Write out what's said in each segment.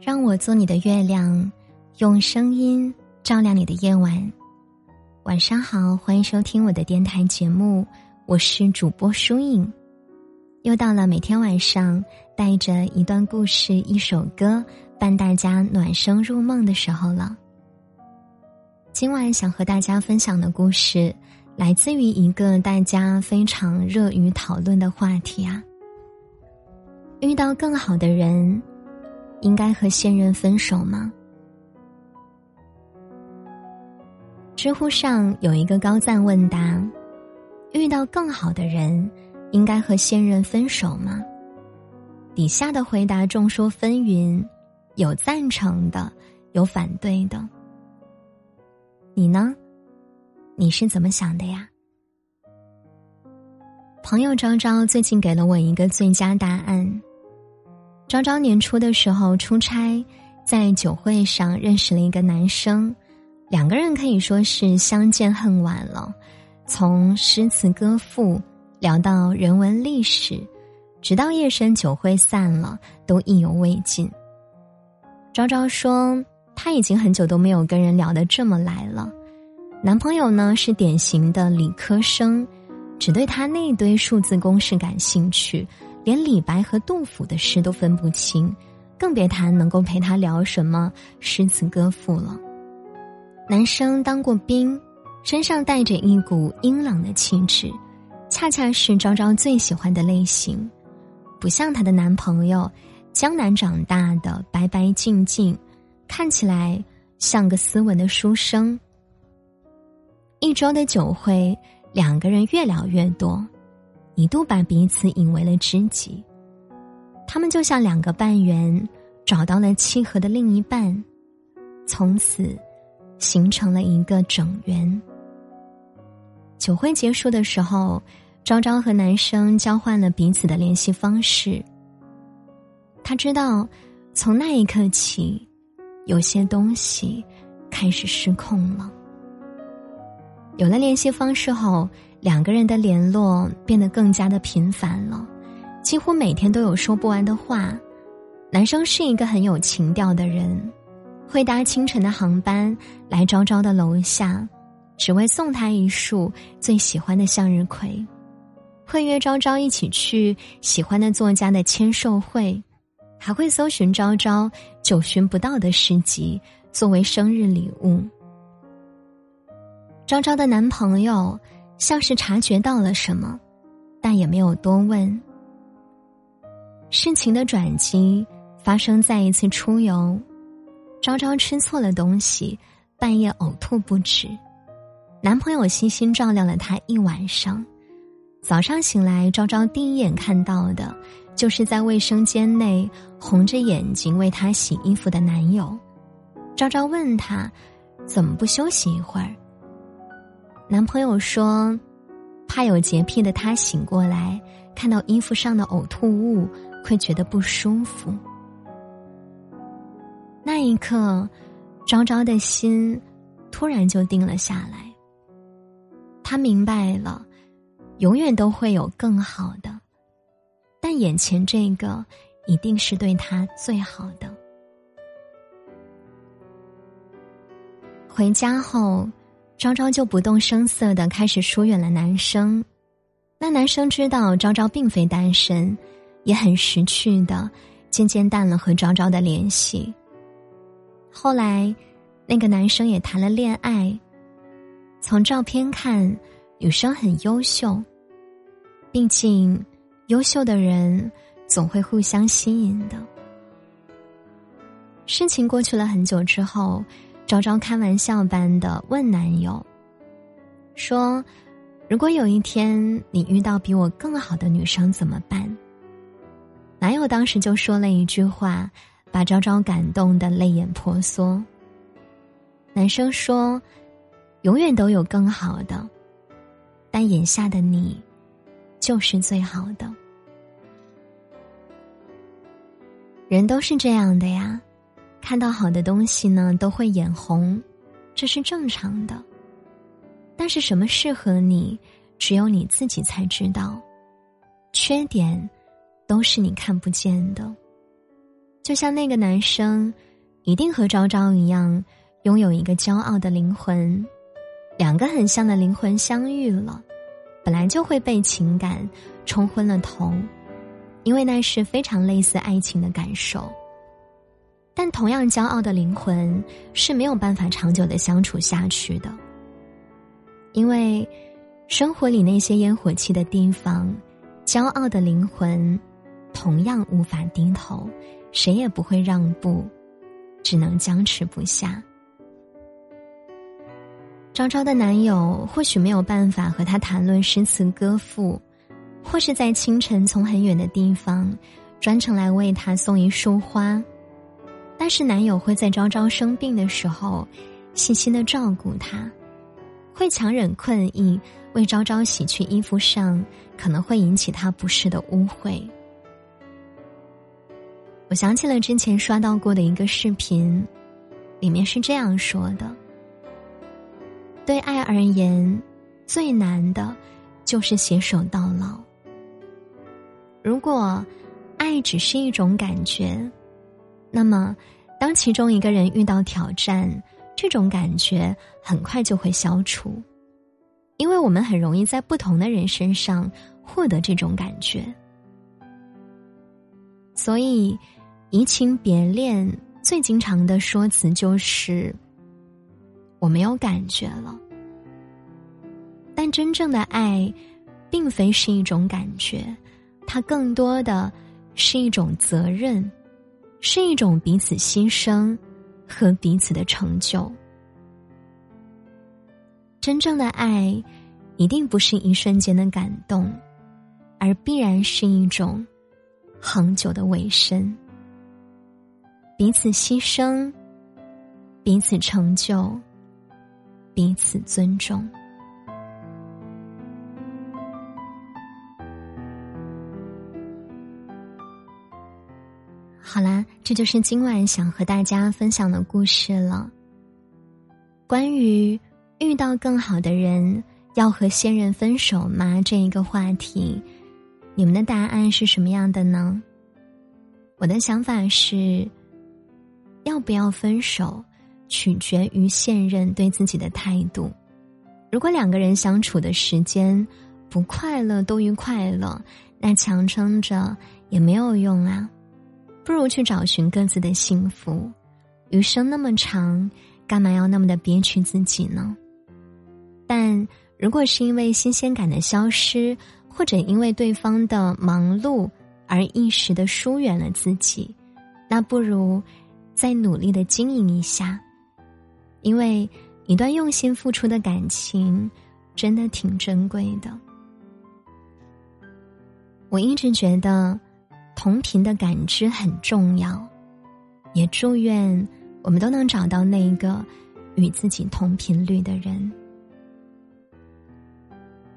让我做你的月亮，用声音照亮你的夜晚。晚上好，欢迎收听我的电台节目，我是主播舒影。又到了每天晚上带着一段故事、一首歌伴大家暖声入梦的时候了。今晚想和大家分享的故事，来自于一个大家非常热于讨论的话题啊。遇到更好的人，应该和现任分手吗？知乎上有一个高赞问答：遇到更好的人，应该和现任分手吗？底下的回答众说纷纭，有赞成的，有反对的。你呢？你是怎么想的呀？朋友昭昭最近给了我一个最佳答案。昭昭年初的时候出差，在酒会上认识了一个男生，两个人可以说是相见恨晚了。从诗词歌赋聊到人文历史，直到夜深酒会散了，都意犹未尽。昭昭说。他已经很久都没有跟人聊得这么来了。男朋友呢是典型的理科生，只对他那堆数字公式感兴趣，连李白和杜甫的诗都分不清，更别谈能够陪他聊什么诗词歌赋了。男生当过兵，身上带着一股英朗的气质，恰恰是昭昭最喜欢的类型，不像她的男朋友，江南长大的，白白净净。看起来像个斯文的书生。一周的酒会，两个人越聊越多，一度把彼此引为了知己。他们就像两个半圆，找到了契合的另一半，从此形成了一个整圆。酒会结束的时候，昭昭和男生交换了彼此的联系方式。他知道，从那一刻起。有些东西开始失控了。有了联系方式后，两个人的联络变得更加的频繁了，几乎每天都有说不完的话。男生是一个很有情调的人，会搭清晨的航班来昭昭的楼下，只为送他一束最喜欢的向日葵；会约昭昭一起去喜欢的作家的签售会。还会搜寻昭昭久寻不到的诗集作为生日礼物。昭昭的男朋友像是察觉到了什么，但也没有多问。事情的转机发生在一次出游，昭昭吃错了东西，半夜呕吐不止，男朋友悉心照料了她一晚上。早上醒来，昭昭第一眼看到的。就是在卫生间内红着眼睛为他洗衣服的男友，昭昭问他怎么不休息一会儿。男朋友说，怕有洁癖的他醒过来看到衣服上的呕吐物会觉得不舒服。那一刻，昭昭的心突然就定了下来。他明白了，永远都会有更好的。但眼前这个一定是对他最好的。回家后，昭昭就不动声色的开始疏远了男生。那男生知道昭昭并非单身，也很识趣的渐渐淡了和昭昭的联系。后来，那个男生也谈了恋爱。从照片看，女生很优秀，毕竟。优秀的人总会互相吸引的。事情过去了很久之后，昭昭开玩笑般的问男友：“说，如果有一天你遇到比我更好的女生怎么办？”男友当时就说了一句话，把昭昭感动的泪眼婆娑。男生说：“永远都有更好的，但眼下的你。”就是最好的。人都是这样的呀，看到好的东西呢，都会眼红，这是正常的。但是什么适合你，只有你自己才知道。缺点，都是你看不见的。就像那个男生，一定和昭昭一样，拥有一个骄傲的灵魂。两个很像的灵魂相遇了，本来就会被情感冲昏了头，因为那是非常类似爱情的感受。但同样骄傲的灵魂是没有办法长久的相处下去的，因为生活里那些烟火气的地方，骄傲的灵魂同样无法低头。谁也不会让步，只能僵持不下。昭昭的男友或许没有办法和她谈论诗词歌赋，或是在清晨从很远的地方专程来为她送一束花，但是男友会在昭昭生病的时候细心的照顾她，会强忍困意为昭昭洗去衣服上可能会引起她不适的污秽。我想起了之前刷到过的一个视频，里面是这样说的：对爱而言，最难的，就是携手到老。如果爱只是一种感觉，那么当其中一个人遇到挑战，这种感觉很快就会消除，因为我们很容易在不同的人身上获得这种感觉，所以。移情别恋最经常的说辞就是“我没有感觉了”，但真正的爱，并非是一种感觉，它更多的是一种责任，是一种彼此牺牲和彼此的成就。真正的爱，一定不是一瞬间的感动，而必然是一种恒久的尾声。彼此牺牲，彼此成就，彼此尊重。好啦，这就是今晚想和大家分享的故事了。关于遇到更好的人要和现任分手吗这一个话题，你们的答案是什么样的呢？我的想法是。要不要分手，取决于现任对自己的态度。如果两个人相处的时间不快乐多于快乐，那强撑着也没有用啊，不如去找寻各自的幸福。余生那么长，干嘛要那么的憋屈自己呢？但如果是因为新鲜感的消失，或者因为对方的忙碌而一时的疏远了自己，那不如。再努力的经营一下，因为一段用心付出的感情，真的挺珍贵的。我一直觉得，同频的感知很重要，也祝愿我们都能找到那一个与自己同频率的人。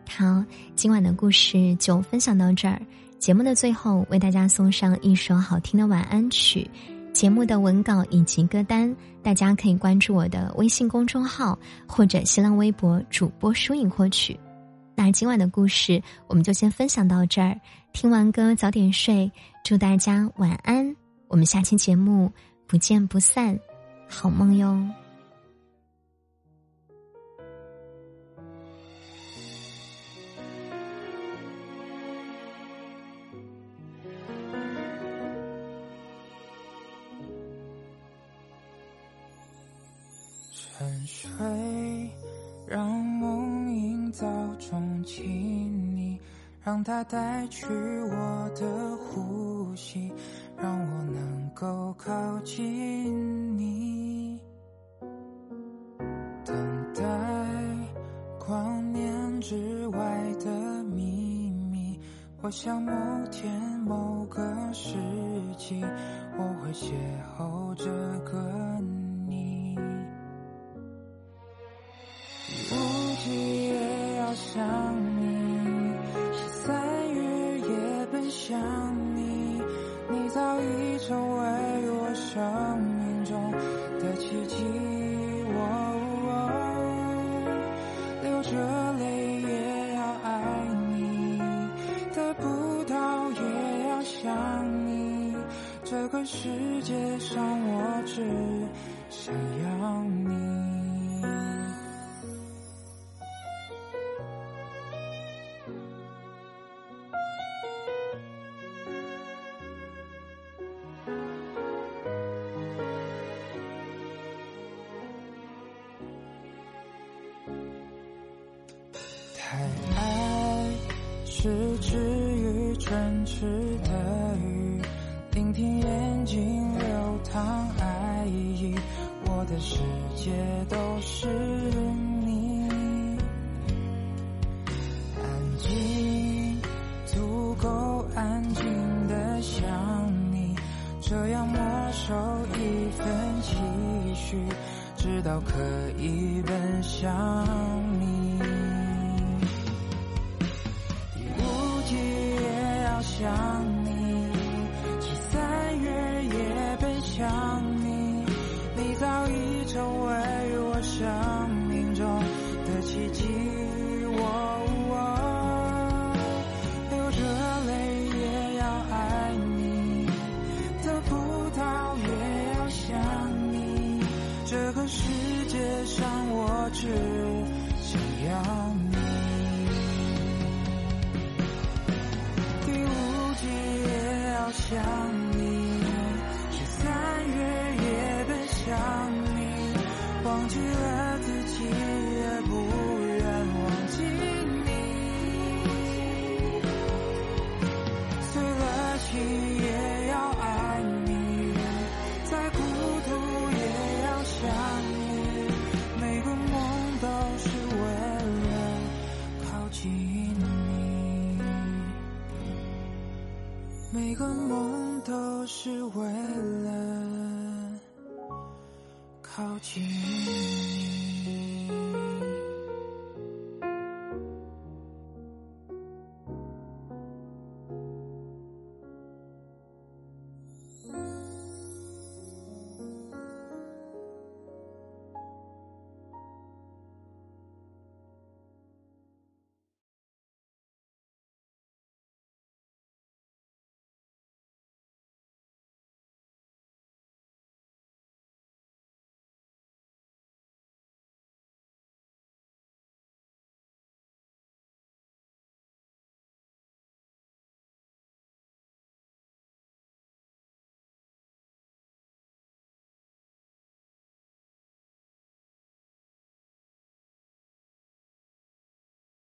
好，今晚的故事就分享到这儿。节目的最后，为大家送上一首好听的晚安曲。节目的文稿以及歌单，大家可以关注我的微信公众号或者新浪微博主播疏影获取。那今晚的故事我们就先分享到这儿，听完歌早点睡，祝大家晚安，我们下期节目不见不散，好梦哟。沉睡，让梦营造中亲昵，让它带去我的呼呼吸，让我能够靠近你。等待光年之外的秘密，我想某天某个时机，我会邂逅这个你。无忌也要想早已成为我生命中的奇迹喔流着泪也要爱你得不到也要想你这个世界上我只想要只一唇齿。这个世界上我只想要你第五季也要想你。